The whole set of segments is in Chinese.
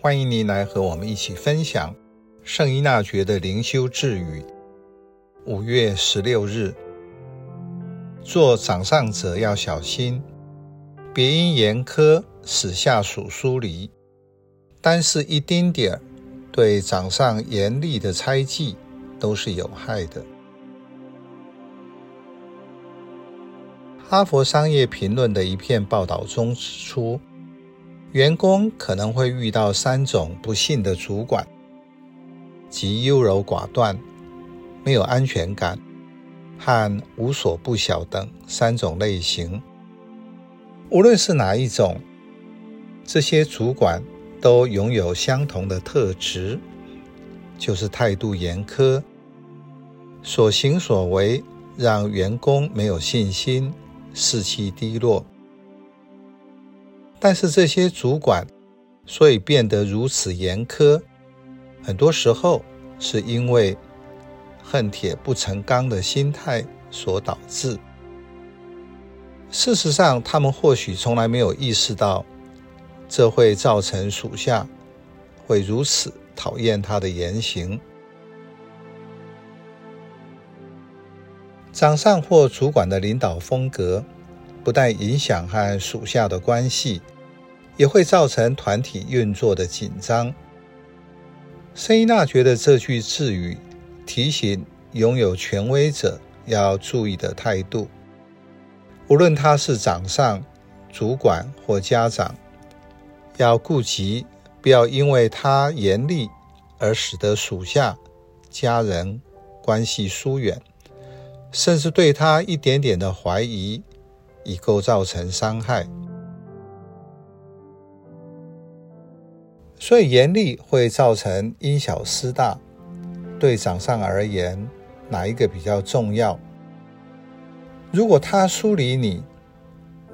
欢迎您来和我们一起分享圣依纳爵的灵修智语。五月十六日，做掌上者要小心，别因严苛使下属疏离。单是一丁点儿对掌上严厉的猜忌，都是有害的。哈佛商业评论的一篇报道中指出，员工可能会遇到三种不幸的主管，即优柔寡断、没有安全感和无所不晓等三种类型。无论是哪一种，这些主管都拥有相同的特质，就是态度严苛，所行所为让员工没有信心，士气低落。但是这些主管所以变得如此严苛，很多时候是因为恨铁不成钢的心态所导致。事实上，他们或许从来没有意识到，这会造成属下会如此讨厌他的言行。掌上或主管的领导风格，不但影响和属下的关系，也会造成团体运作的紧张。圣依纳爵的这句字语提醒拥有权威者要注意的态度，无论他是掌上、主管或家长，要顾及不要因为他严厉而使得属下、家人关系疏远，甚至对他一点点的怀疑。以构造成伤害，所以严厉会造成因小失大。对掌上而言，哪一个比较重要？如果他疏离你，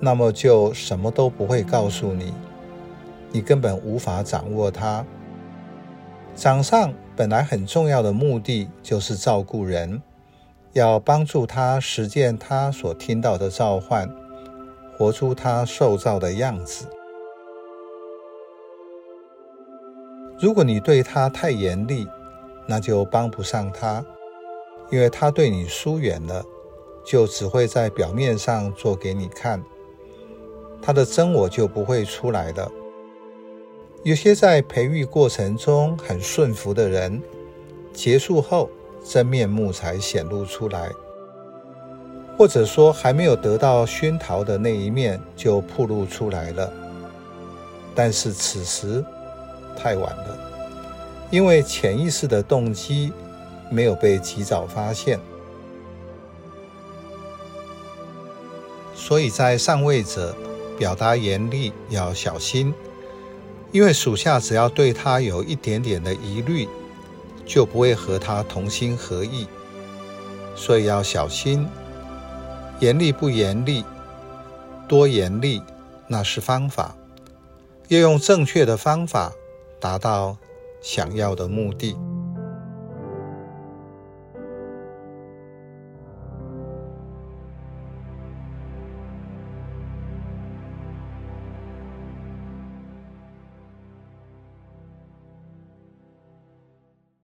那么就什么都不会告诉你，你根本无法掌握他。掌上本来很重要的目的就是照顾人，要帮助他实践他所听到的召唤。活出他受造的样子。如果你对他太严厉，那就帮不上他，因为他对你疏远了，就只会在表面上做给你看，他的真我就不会出来了。有些在培育过程中很顺服的人，结束后真面目才显露出来。或者说，还没有得到熏陶的那一面就暴露出来了，但是此时太晚了，因为潜意识的动机没有被及早发现，所以在上位者表达严厉要小心，因为属下只要对他有一点点的疑虑，就不会和他同心合意，所以要小心。严厉不严厉，多严厉那是方法，要用正确的方法达到想要的目的。